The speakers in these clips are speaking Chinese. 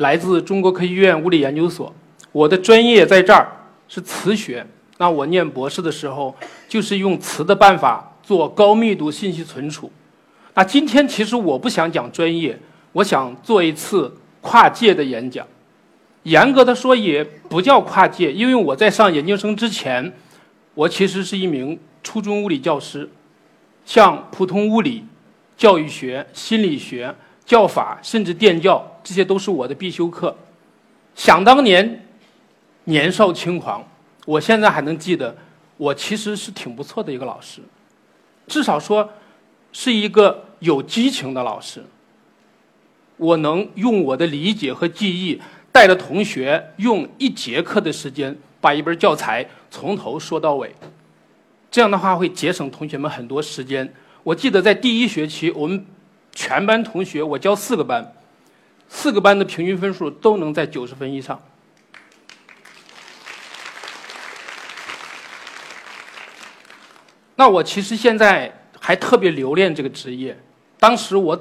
来自中国科学院物理研究所，我的专业在这儿是磁学。那我念博士的时候，就是用磁的办法做高密度信息存储。那今天其实我不想讲专业，我想做一次跨界的演讲。严格的说，也不叫跨界，因为我在上研究生之前，我其实是一名初中物理教师，像普通物理、教育学、心理学。教法甚至电教，这些都是我的必修课。想当年，年少轻狂，我现在还能记得，我其实是挺不错的一个老师，至少说是一个有激情的老师。我能用我的理解和记忆，带着同学用一节课的时间，把一本教材从头说到尾。这样的话会节省同学们很多时间。我记得在第一学期，我们。全班同学，我教四个班，四个班的平均分数都能在九十分以上。那我其实现在还特别留恋这个职业。当时我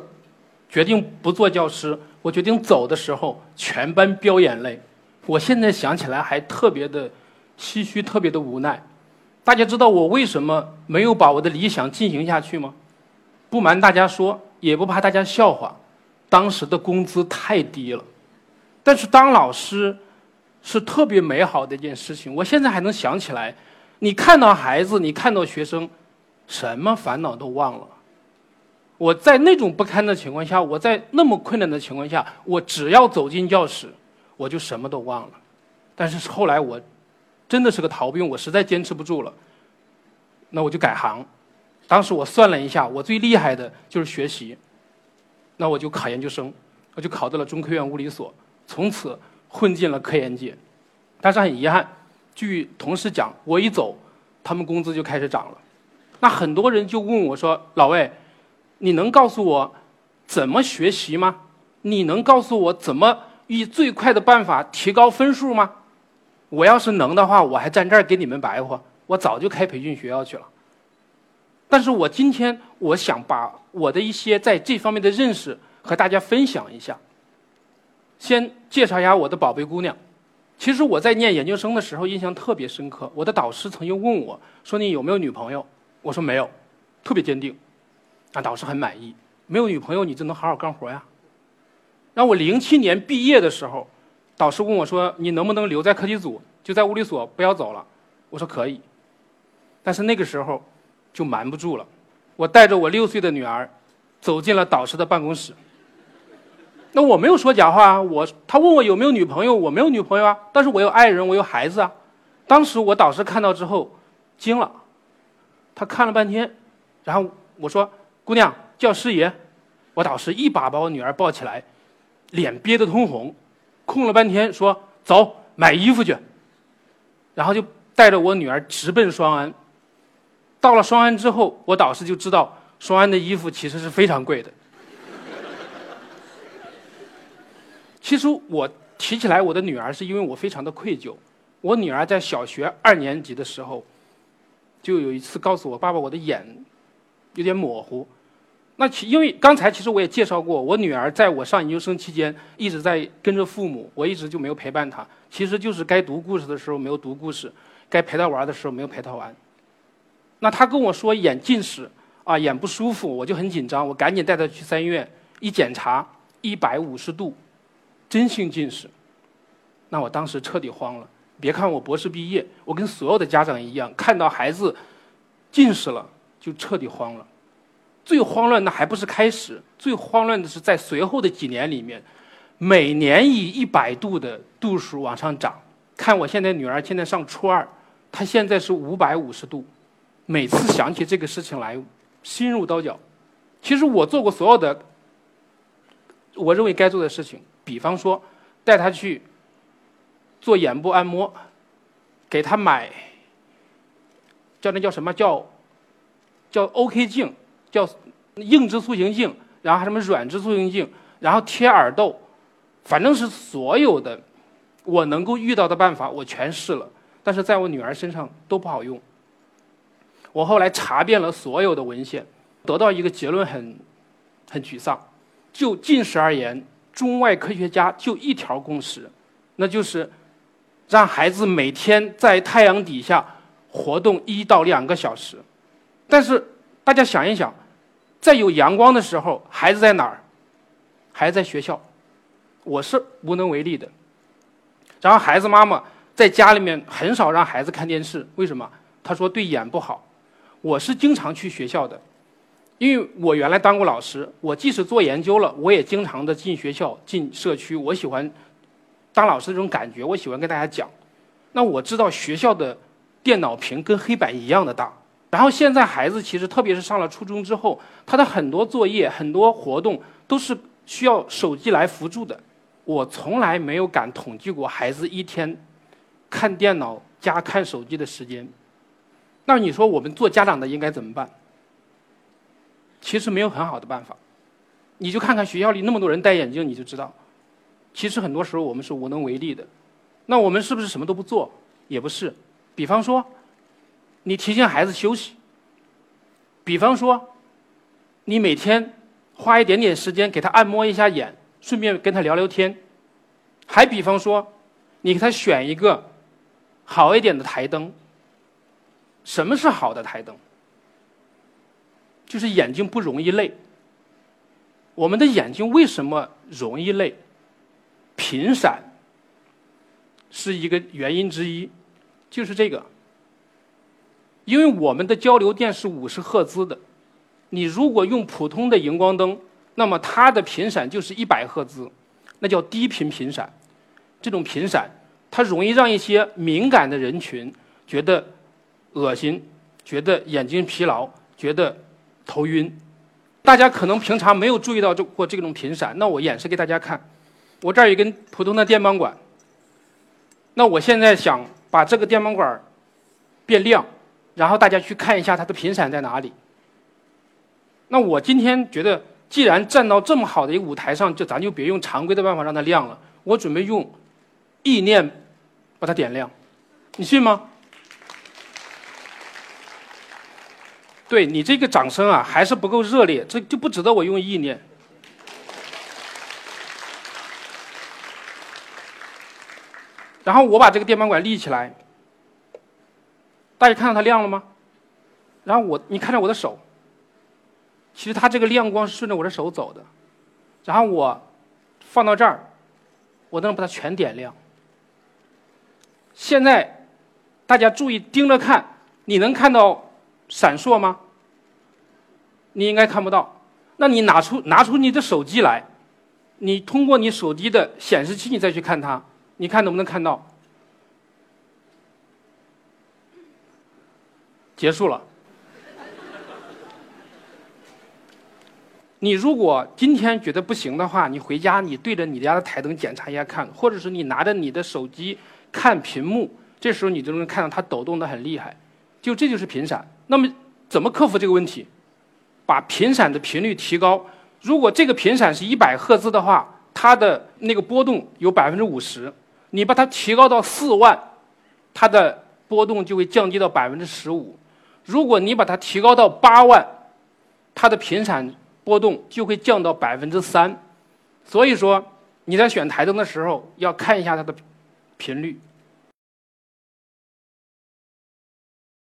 决定不做教师，我决定走的时候，全班飙眼泪。我现在想起来还特别的唏嘘，特别的无奈。大家知道我为什么没有把我的理想进行下去吗？不瞒大家说。也不怕大家笑话，当时的工资太低了，但是当老师是特别美好的一件事情。我现在还能想起来，你看到孩子，你看到学生，什么烦恼都忘了。我在那种不堪的情况下，我在那么困难的情况下，我只要走进教室，我就什么都忘了。但是后来我真的是个逃兵，我实在坚持不住了，那我就改行。当时我算了一下，我最厉害的就是学习，那我就考研究生，我就考到了中科院物理所，从此混进了科研界。但是很遗憾，据同事讲，我一走，他们工资就开始涨了。那很多人就问我说：“老魏，你能告诉我怎么学习吗？你能告诉我怎么以最快的办法提高分数吗？”我要是能的话，我还站这儿给你们白话，我早就开培训学校去了。但是我今天我想把我的一些在这方面的认识和大家分享一下。先介绍一下我的宝贝姑娘。其实我在念研究生的时候印象特别深刻。我的导师曾经问我说：“你有没有女朋友？”我说：“没有。”特别坚定。啊，导师很满意。没有女朋友你就能好好干活呀。然后我零七年毕业的时候，导师问我说：“你能不能留在课题组，就在物理所不要走了？”我说：“可以。”但是那个时候。就瞒不住了，我带着我六岁的女儿，走进了导师的办公室。那我没有说假话啊，我他问我有没有女朋友，我没有女朋友啊，但是我有爱人，我有孩子啊。当时我导师看到之后，惊了，他看了半天，然后我说：“姑娘叫师爷。”我导师一把把我女儿抱起来，脸憋得通红，空了半天说：“走，买衣服去。”然后就带着我女儿直奔双安。到了双安之后，我导师就知道双安的衣服其实是非常贵的。其实我提起来我的女儿，是因为我非常的愧疚。我女儿在小学二年级的时候，就有一次告诉我：“爸爸，我的眼有点模糊。”那其因为刚才其实我也介绍过，我女儿在我上研究生期间一直在跟着父母，我一直就没有陪伴她。其实就是该读故事的时候没有读故事，该陪她玩的时候没有陪她玩。那他跟我说眼近视，啊，眼不舒服，我就很紧张，我赶紧带他去三院，一检查一百五十度，真性近视。那我当时彻底慌了。别看我博士毕业，我跟所有的家长一样，看到孩子近视了就彻底慌了。最慌乱的还不是开始，最慌乱的是在随后的几年里面，每年以一百度的度数往上涨。看我现在女儿现在上初二，她现在是五百五十度。每次想起这个事情来，心如刀绞。其实我做过所有的我认为该做的事情，比方说带他去做眼部按摩，给他买叫那叫什么叫叫 OK 镜，叫硬质塑形镜，然后还什么软质塑形镜，然后贴耳窦，反正是所有的我能够遇到的办法我全试了，但是在我女儿身上都不好用。我后来查遍了所有的文献，得到一个结论很很沮丧。就近视而言，中外科学家就一条共识，那就是让孩子每天在太阳底下活动一到两个小时。但是大家想一想，在有阳光的时候，孩子在哪儿？孩子在学校，我是无能为力的。然后孩子妈妈在家里面很少让孩子看电视，为什么？他说对眼不好。我是经常去学校的，因为我原来当过老师。我即使做研究了，我也经常的进学校、进社区。我喜欢当老师这种感觉，我喜欢跟大家讲。那我知道学校的电脑屏跟黑板一样的大。然后现在孩子其实特别是上了初中之后，他的很多作业、很多活动都是需要手机来辅助的。我从来没有敢统计过孩子一天看电脑加看手机的时间。那你说我们做家长的应该怎么办？其实没有很好的办法，你就看看学校里那么多人戴眼镜，你就知道，其实很多时候我们是无能为力的。那我们是不是什么都不做？也不是。比方说，你提醒孩子休息；比方说，你每天花一点点时间给他按摩一下眼，顺便跟他聊聊天；还比方说，你给他选一个好一点的台灯。什么是好的台灯？就是眼睛不容易累。我们的眼睛为什么容易累？频闪是一个原因之一，就是这个。因为我们的交流电是五十赫兹的，你如果用普通的荧光灯，那么它的频闪就是一百赫兹，那叫低频频闪。这种频闪，它容易让一些敏感的人群觉得。恶心，觉得眼睛疲劳，觉得头晕。大家可能平常没有注意到这过这种频闪，那我演示给大家看。我这儿有一根普通的电棒管，那我现在想把这个电棒管变亮，然后大家去看一下它的频闪在哪里。那我今天觉得，既然站到这么好的一个舞台上，就咱就别用常规的办法让它亮了。我准备用意念把它点亮，你信吗？对你这个掌声啊，还是不够热烈，这就不值得我用意念。然后我把这个电棒管立起来，大家看到它亮了吗？然后我，你看着我的手，其实它这个亮光是顺着我的手走的。然后我放到这儿，我能把它全点亮。现在大家注意盯着看，你能看到？闪烁吗？你应该看不到。那你拿出拿出你的手机来，你通过你手机的显示器，你再去看它，你看能不能看到？结束了。你如果今天觉得不行的话，你回家你对着你家的台灯检查一下看，或者是你拿着你的手机看屏幕，这时候你就能看到它抖动的很厉害。就这就是频闪。那么怎么克服这个问题？把频闪的频率提高。如果这个频闪是一百赫兹的话，它的那个波动有百分之五十。你把它提高到四万，它的波动就会降低到百分之十五。如果你把它提高到八万，它的频闪波动就会降到百分之三。所以说你在选台灯的时候要看一下它的频率。